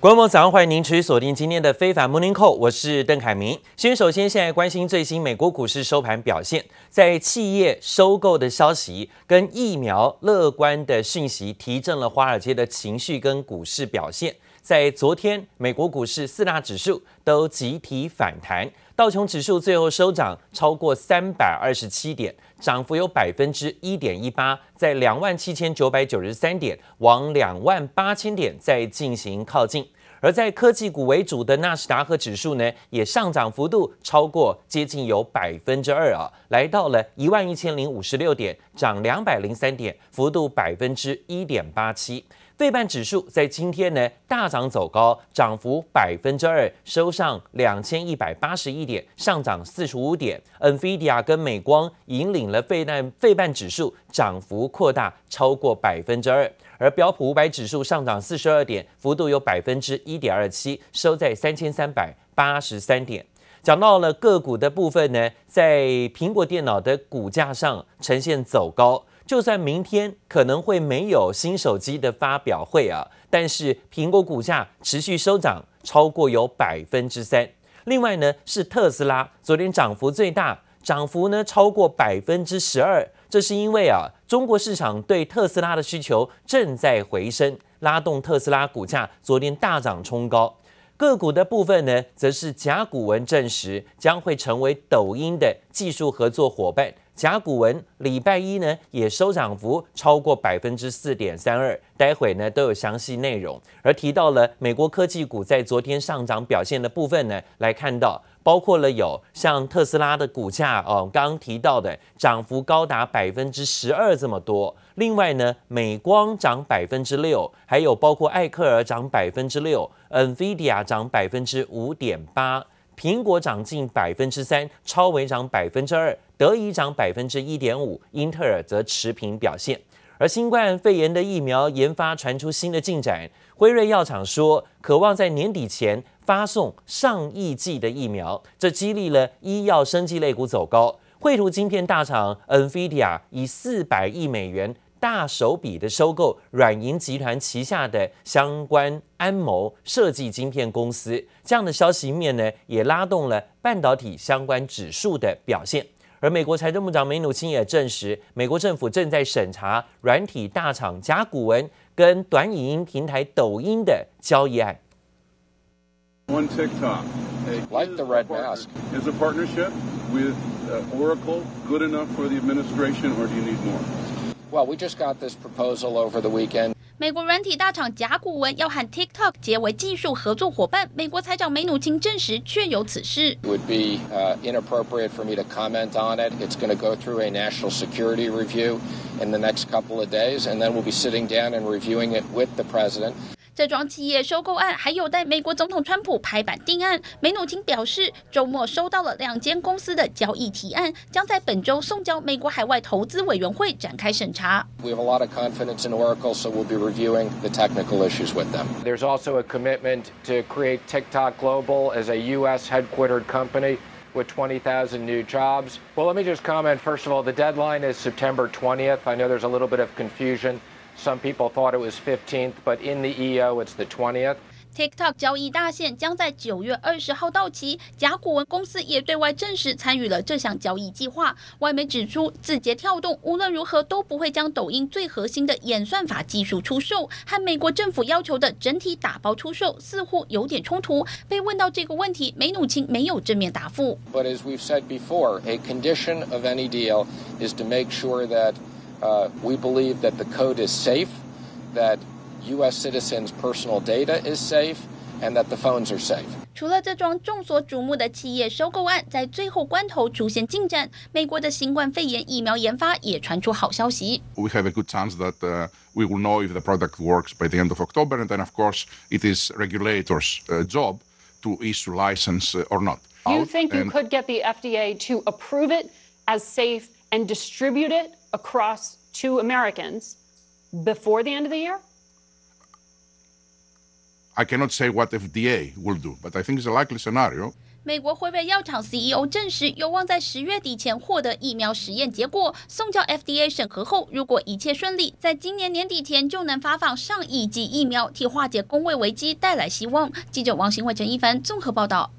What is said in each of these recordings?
观众早上欢迎您持续锁定今天的非凡 Morning Call，我是邓凯明。先首先现在关心最新美国股市收盘表现，在企业收购的消息跟疫苗乐观的讯息提振了华尔街的情绪跟股市表现。在昨天，美国股市四大指数都集体反弹，道琼指数最后收涨超过三百二十七点，涨幅有百分之一点一八，在两万七千九百九十三点，往两万八千点再进行靠近。而在科技股为主的纳斯达克指数呢，也上涨幅度超过接近有百分之二啊，来到了一万一千零五十六点，涨两百零三点，幅度百分之一点八七。费半指数在今天呢大涨走高，涨幅百分之二，收上两千一百八十一点，上涨四十五点。NVIDIA 跟美光引领了费半费半指数涨幅扩大超过百分之二，而标普五百指数上涨四十二点，幅度有百分之一点二七，收在三千三百八十三点。讲到了个股的部分呢，在苹果电脑的股价上呈现走高。就算明天可能会没有新手机的发表会啊，但是苹果股价持续收涨，超过有百分之三。另外呢，是特斯拉昨天涨幅最大，涨幅呢超过百分之十二。这是因为啊，中国市场对特斯拉的需求正在回升，拉动特斯拉股价昨天大涨冲高。个股的部分呢，则是甲骨文证实将会成为抖音的技术合作伙伴。甲骨文礼拜一呢也收涨幅超过百分之四点三二，待会呢都有详细内容。而提到了美国科技股在昨天上涨表现的部分呢，来看到包括了有像特斯拉的股价哦，刚刚提到的涨幅高达百分之十二这么多。另外呢，美光涨百分之六，还有包括艾克尔涨百分之六，NVIDIA 涨百分之五点八。苹果涨近百分之三，超微涨百分之二，德仪涨百分之一点五，英特尔则持平表现。而新冠肺炎的疫苗研发传出新的进展，辉瑞药厂说渴望在年底前发送上亿剂的疫苗，这激励了医药生技类股走高。绘图晶片大厂 NVIDIA 以四百亿美元。大手笔的收购软银集团旗下的相关安谋设计晶片公司，这样的消息面呢，也拉动了半导体相关指数的表现。而美国财政部长梅努钦也证实，美国政府正在审查软体大厂甲骨文跟短影音平台抖音的交易案。One TikTok, like the red mask, is a partnership with Oracle good enough for the administration, or do you need more? Well, we just got this proposal over the weekend. 美国软体大厂甲骨文要和 TikTok 结为技术合作伙伴，美国财长梅努钦证实确有此事。It would be inappropriate for me to comment on it. It's going to go through a national security review in the next couple of days, and then we'll be sitting down and reviewing it with the president. 这桩企业收购案还有待美国总统川普拍板定案。梅努钦表示，周末收到了两间公司的交易提案，将在本周送交美国海外投资委员会展开审查。We have a lot of confidence in Oracle, so we'll be reviewing the technical issues with them. There's also a commitment to create TikTok Global as a U.S. headquartered company with 20,000 new jobs. Well, let me just comment. First of all, the deadline is September 20th. I know there's a little bit of confusion. Some people thought it was 15th, but in the EO, it's the 20th. TikTok 交易大限将在九月二十号到期。甲骨文公司也对外证实参与了这项交易计划。外媒指出，字节跳动无论如何都不会将抖音最核心的演算法技术出售，和美国政府要求的整体打包出售似乎有点冲突。被问到这个问题，梅努钦没有正面答复。But as we've said before, a condition of any deal is to make sure that Uh, we believe that the code is safe, that U.S. citizens' personal data is safe, and that the phones are safe. 除了这桩众所瞩目的企业收购案在最后关头出现进展，美国的新冠肺炎疫苗研发也传出好消息。We have a good chance that uh, we will know if the product works by the end of October, and then of course it is regulators' uh, job to issue license or not. You think you could get the FDA to approve it as safe and distribute it? Across to Americans before the end of the year? I cannot say what FDA will do, but I think it's a likely scenario. 美国辉瑞药厂 CEO 证实，有望在十月底前获得疫苗实验结果，送交 FDA 审核后，如果一切顺利，在今年年底前就能发放上亿剂疫苗，替化解工位危机带来希望。记者王新伟、陈一凡综合报道。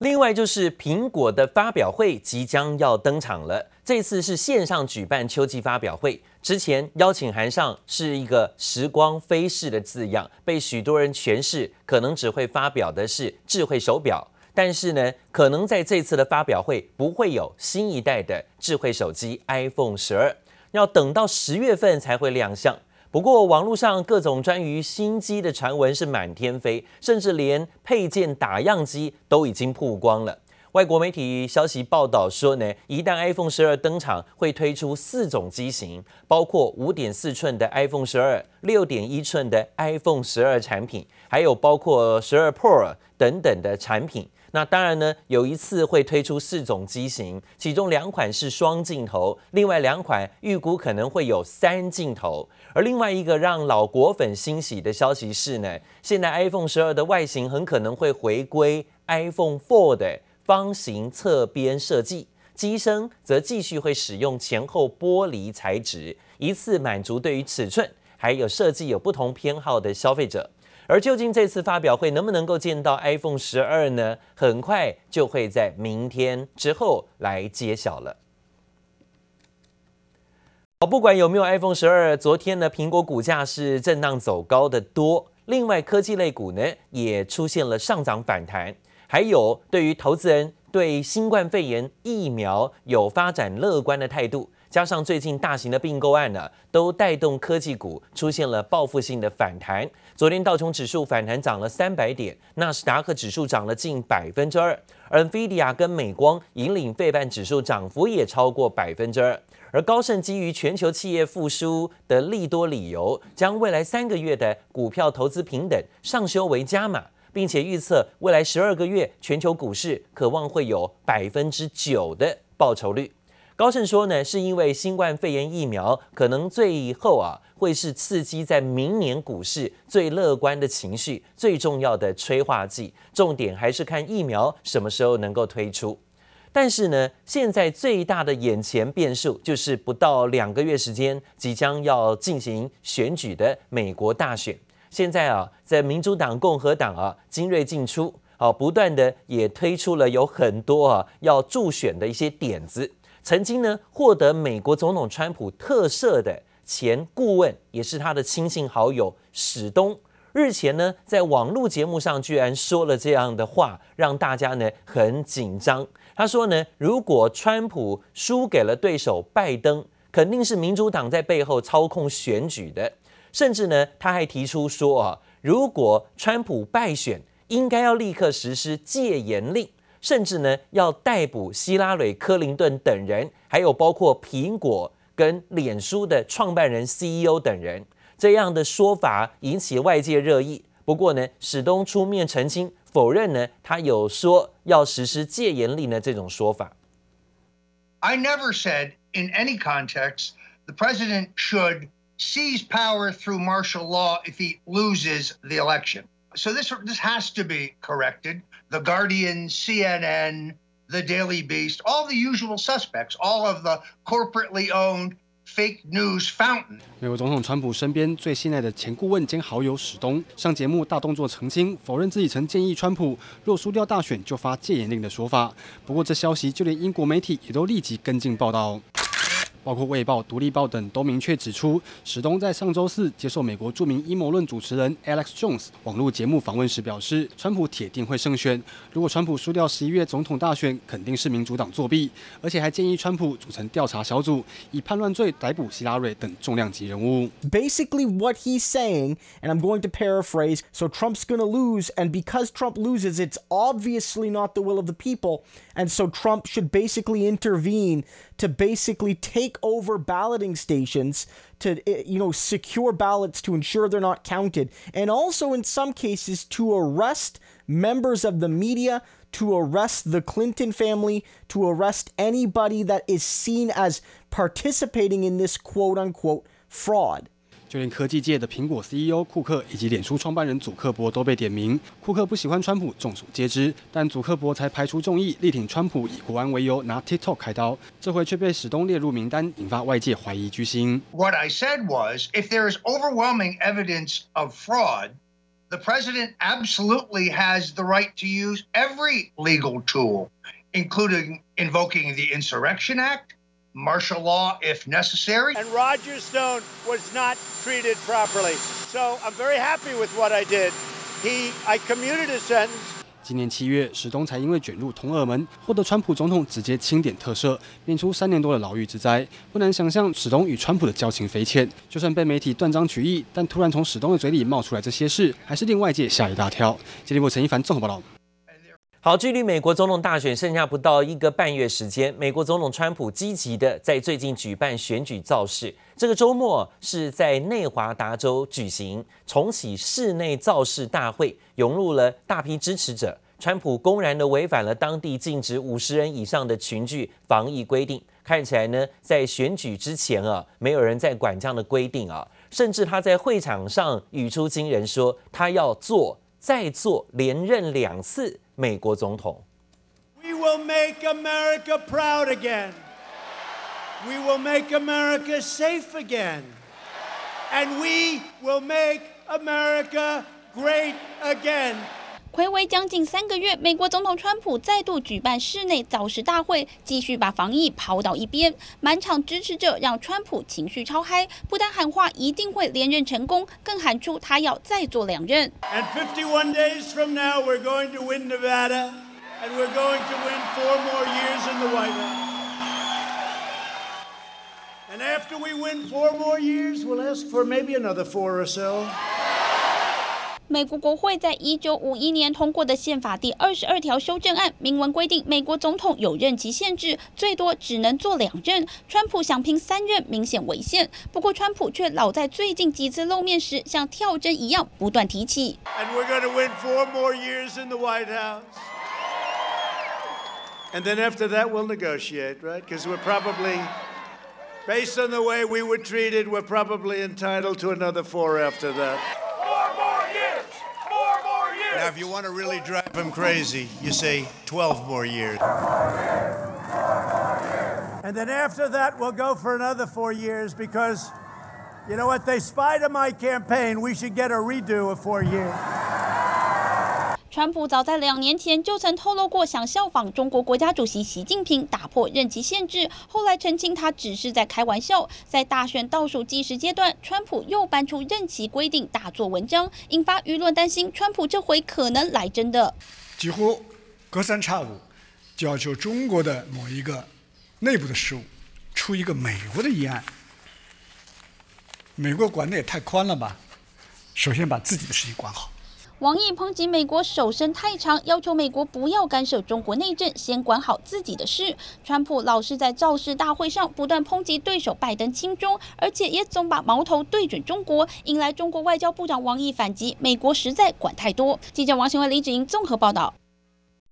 另外就是苹果的发表会即将要登场了，这次是线上举办秋季发表会。之前邀请函上是一个“时光飞逝”的字样，被许多人诠释可能只会发表的是智慧手表，但是呢，可能在这次的发表会不会有新一代的智慧手机 iPhone 十二，要等到十月份才会亮相。不过，网络上各种关于新机的传闻是满天飞，甚至连配件打样机都已经曝光了。外国媒体消息报道说呢，一旦 iPhone 十二登场，会推出四种机型，包括五点四寸的 iPhone 十二、六点一寸的 iPhone 十二产品，还有包括十二 Pro 等等的产品。那当然呢，有一次会推出四种机型，其中两款是双镜头，另外两款预估可能会有三镜头。而另外一个让老果粉欣喜的消息是呢，现在 iPhone 十二的外形很可能会回归 iPhone 4的方形侧边设计，机身则继续会使用前后玻璃材质，一次满足对于尺寸还有设计有不同偏好的消费者。而究竟这次发表会能不能够见到 iPhone 十二呢？很快就会在明天之后来揭晓了。好，不管有没有 iPhone 十二，昨天呢，苹果股价是震荡走高的多。另外，科技类股呢也出现了上涨反弹。还有，对于投资人对新冠肺炎疫苗有发展乐观的态度。加上最近大型的并购案呢，都带动科技股出现了报复性的反弹。昨天道琼指数反弹涨了三百点，纳斯达克指数涨了近百分之二，而 NVIDIA 跟美光引领费半指数涨幅也超过百分之二。而高盛基于全球企业复苏的利多理由，将未来三个月的股票投资平等上修为加码，并且预测未来十二个月全球股市可望会有百分之九的报酬率。高盛说呢，是因为新冠肺炎疫苗可能最后啊会是刺激在明年股市最乐观的情绪，最重要的催化剂。重点还是看疫苗什么时候能够推出。但是呢，现在最大的眼前变数就是不到两个月时间，即将要进行选举的美国大选。现在啊，在民主党、共和党啊精锐进出，啊不断的也推出了有很多啊要助选的一些点子。曾经呢，获得美国总统川普特赦的前顾问，也是他的亲信好友史东，日前呢，在网络节目上居然说了这样的话，让大家呢很紧张。他说呢，如果川普输给了对手拜登，肯定是民主党在背后操控选举的。甚至呢，他还提出说啊，如果川普败选，应该要立刻实施戒严令。甚至呢，要逮捕希拉蕊、克林顿等人，还有包括苹果跟脸书的创办人 CEO 等人，这样的说法引起外界热议。不过呢，史东出面澄清，否认呢，他有说要实施戒严令的这种说法。I never said in any context the president should seize power through martial law if he loses the election. So this this has to be corrected. The Guardian, CNN, The Daily Beast, all the usual suspects, all of the corporately owned fake news fountain. 美国总统川普身边最信赖的前顾问兼好友史东上节目大动作澄清，否认自己曾建议川普若输掉大选就发戒严令的说法。不过这消息就连英国媒体也都立即跟进报道。包括《卫报》、《独立报》等都明确指出，史东在上周四接受美国著名阴谋论主持人 Alex Jones 网络节目访问时表示，川普铁定会胜选。如果川普输掉十一月总统大选，肯定是民主党作弊，而且还建议川普组成调查小组，以叛乱罪逮捕希拉蕊等重量级人物。Basically, what he's saying, and I'm going to paraphrase, so Trump's going to lose, and because Trump loses, it's obviously not the will of the people, and so Trump should basically intervene to basically take take over balloting stations to eh, you know secure ballots to ensure they're not counted and also in some cases to arrest members of the media to arrest the Clinton family to arrest anybody that is seen as participating in this quote unquote fraud 就连科技界的苹果 CEO 库克以及脸书创办人祖克伯都被点名。库克不喜欢川普，众所皆知，但祖克伯才排除众议，力挺川普，以国安为由拿 TikTok 开刀，这回却被史东列入名单，引发外界怀疑居心。What I said was, if there is overwhelming evidence of fraud, the president absolutely has the right to use every legal tool, including invoking the Insurrection Act. Martial law if necessary. And Roger Stone was not treated properly. So I'm very happy with what I did. He, I commuted a sentence. 今年七月，史东才因为卷入同俄门，获得川普总统直接清点特赦，免除三年多的牢狱之灾。不难想象，史东与川普的交情匪浅。就算被媒体断章取义，但突然从史东的嘴里冒出来这些事，还是令外界吓一大跳。经历过陈一凡综合报道。好，距离美国总统大选剩下不到一个半月时间，美国总统川普积极的在最近举办选举造势。这个周末是在内华达州举行重启室内造势大会，涌入了大批支持者。川普公然的违反了当地禁止五十人以上的群聚防疫规定。看起来呢，在选举之前啊，没有人在管这样的规定啊，甚至他在会场上语出惊人，说他要做再做连任两次。美国总统，We will make America proud again. We will make America safe again. And we will make America great again. 睽违将近三个月，美国总统川普再度举办室内造势大会，继续把防疫抛到一边。满场支持者让川普情绪超嗨，不但喊话一定会连任成功，更喊出他要再做两任。美国国会在一九五一年通过的宪法第二十二条修正案，明文规定美国总统有任期限制，最多只能做两任。川普想拼三任，明显违宪。不过，川普却老在最近几次露面时，像跳针一样不断提起。And we're going to win four more years in the White House. And then after that, we'll negotiate, right? Because we're probably, based on the way we were treated, we're probably entitled to another four after that. Now, if you want to really drive him crazy, you say 12 more years. And then after that, we'll go for another four years because, you know what, they spied on my campaign. We should get a redo of four years. 川普早在两年前就曾透露过想效仿中国国家主席习近平打破任期限制，后来澄清他只是在开玩笑。在大选倒数计时阶段，川普又搬出任期规定大做文章，引发舆论担心川普这回可能来真的。几乎隔三差五就要求中国的某一个内部的事务出一个美国的议案，美国管的也太宽了吧？首先把自己的事情管好。王毅抨击美国手伸太长，要求美国不要干涉中国内政，先管好自己的事。川普老是在造势大会上不断抨击对手拜登亲中，而且也总把矛头对准中国，引来中国外交部长王毅反击：美国实在管太多。记者王新伟、李子莹综合报道。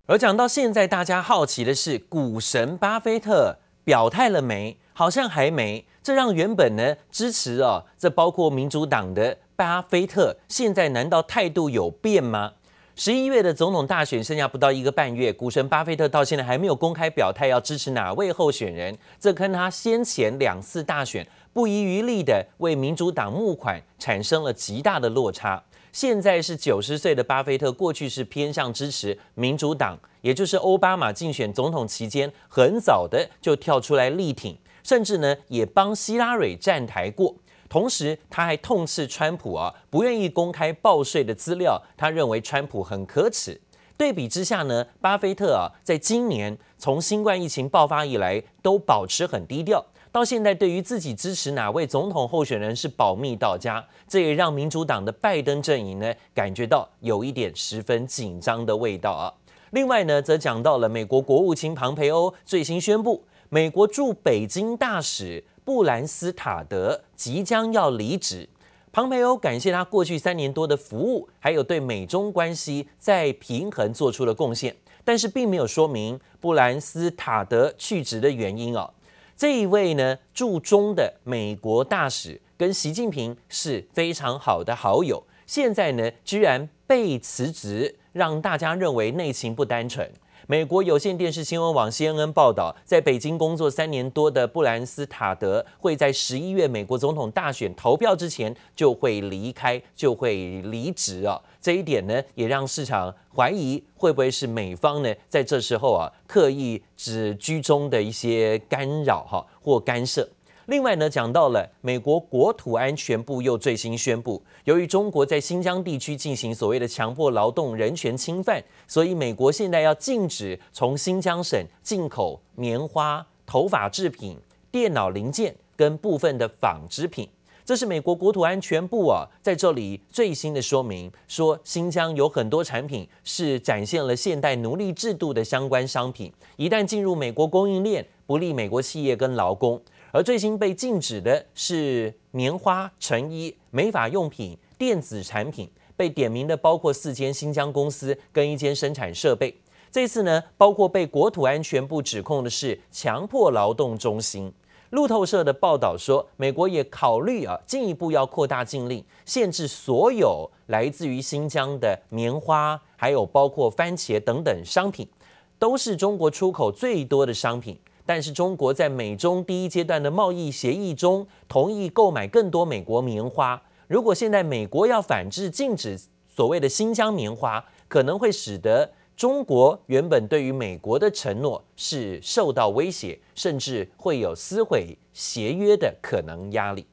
而讲到现在，大家好奇的是，股神巴菲特表态了没？好像还没。这让原本呢支持哦，这包括民主党的。巴菲特现在难道态度有变吗？十一月的总统大选剩下不到一个半月，股神巴菲特到现在还没有公开表态要支持哪位候选人，这跟他先前两次大选不遗余力地为民主党募款产生了极大的落差。现在是九十岁的巴菲特，过去是偏向支持民主党，也就是奥巴马竞选总统期间很早的就跳出来力挺，甚至呢也帮希拉蕊站台过。同时，他还痛斥川普啊，不愿意公开报税的资料。他认为川普很可耻。对比之下呢，巴菲特啊，在今年从新冠疫情爆发以来，都保持很低调。到现在，对于自己支持哪位总统候选人是保密到家。这也让民主党的拜登阵营呢，感觉到有一点十分紧张的味道啊。另外呢，则讲到了美国国务卿庞培欧最新宣布，美国驻北京大使。布兰斯塔德即将要离职，庞培欧感谢他过去三年多的服务，还有对美中关系在平衡做出了贡献，但是并没有说明布兰斯塔德去职的原因哦。这一位呢驻中的美国大使跟习近平是非常好的好友，现在呢，居然被辞职，让大家认为内情不单纯。美国有线电视新闻网 CNN 报道，在北京工作三年多的布兰斯塔德会在十一月美国总统大选投票之前就会离开，就会离职啊。这一点呢，也让市场怀疑会不会是美方呢在这时候啊刻意只居中的一些干扰哈或干涉。另外呢，讲到了美国国土安全部又最新宣布，由于中国在新疆地区进行所谓的强迫劳动、人权侵犯，所以美国现在要禁止从新疆省进口棉花、头发制品、电脑零件跟部分的纺织品。这是美国国土安全部啊在这里最新的说明，说新疆有很多产品是展现了现代奴隶制度的相关商品，一旦进入美国供应链，不利美国企业跟劳工。而最新被禁止的是棉花、成衣、美发用品、电子产品，被点名的包括四间新疆公司跟一间生产设备。这次呢，包括被国土安全部指控的是强迫劳动中心。路透社的报道说，美国也考虑啊，进一步要扩大禁令，限制所有来自于新疆的棉花，还有包括番茄等等商品，都是中国出口最多的商品。但是中国在美中第一阶段的贸易协议中同意购买更多美国棉花。如果现在美国要反制禁止所谓的新疆棉花，可能会使得中国原本对于美国的承诺是受到威胁，甚至会有撕毁协约的可能压力。